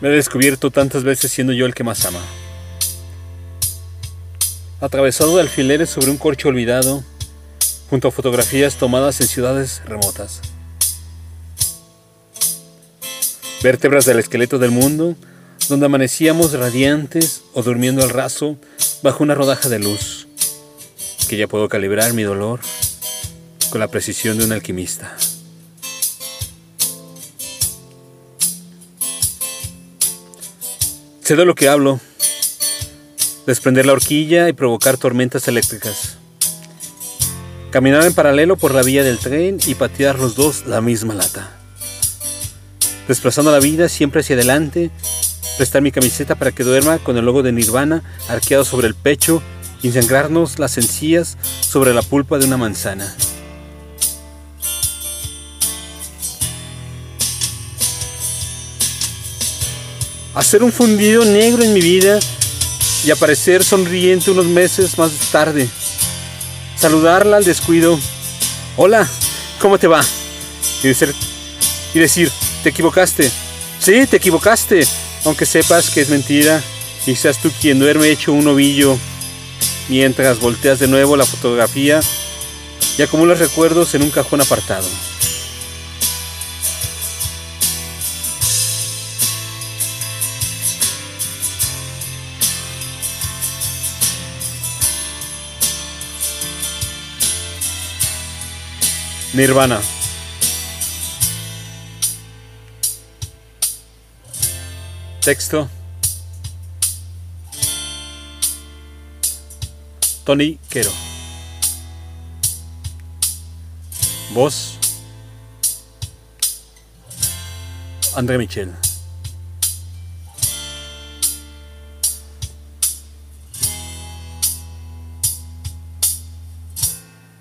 Me he descubierto tantas veces siendo yo el que más ama. Atravesado de alfileres sobre un corcho olvidado, junto a fotografías tomadas en ciudades remotas. Vértebras del esqueleto del mundo, donde amanecíamos radiantes o durmiendo al raso bajo una rodaja de luz, que ya puedo calibrar mi dolor con la precisión de un alquimista. Sé de lo que hablo. Desprender la horquilla y provocar tormentas eléctricas. Caminar en paralelo por la vía del tren y patear los dos la misma lata. Desplazando la vida siempre hacia adelante, prestar mi camiseta para que duerma con el logo de Nirvana arqueado sobre el pecho y sangrarnos las encías sobre la pulpa de una manzana. Hacer un fundido negro en mi vida y aparecer sonriente unos meses más tarde. Saludarla al descuido. Hola, ¿cómo te va? Y decir, y decir, te equivocaste. Sí, te equivocaste. Aunque sepas que es mentira y seas tú quien duerme hecho un ovillo mientras volteas de nuevo la fotografía y acumulas recuerdos en un cajón apartado. Nirvana. Texto. Tony Quero. Voz. André Michel.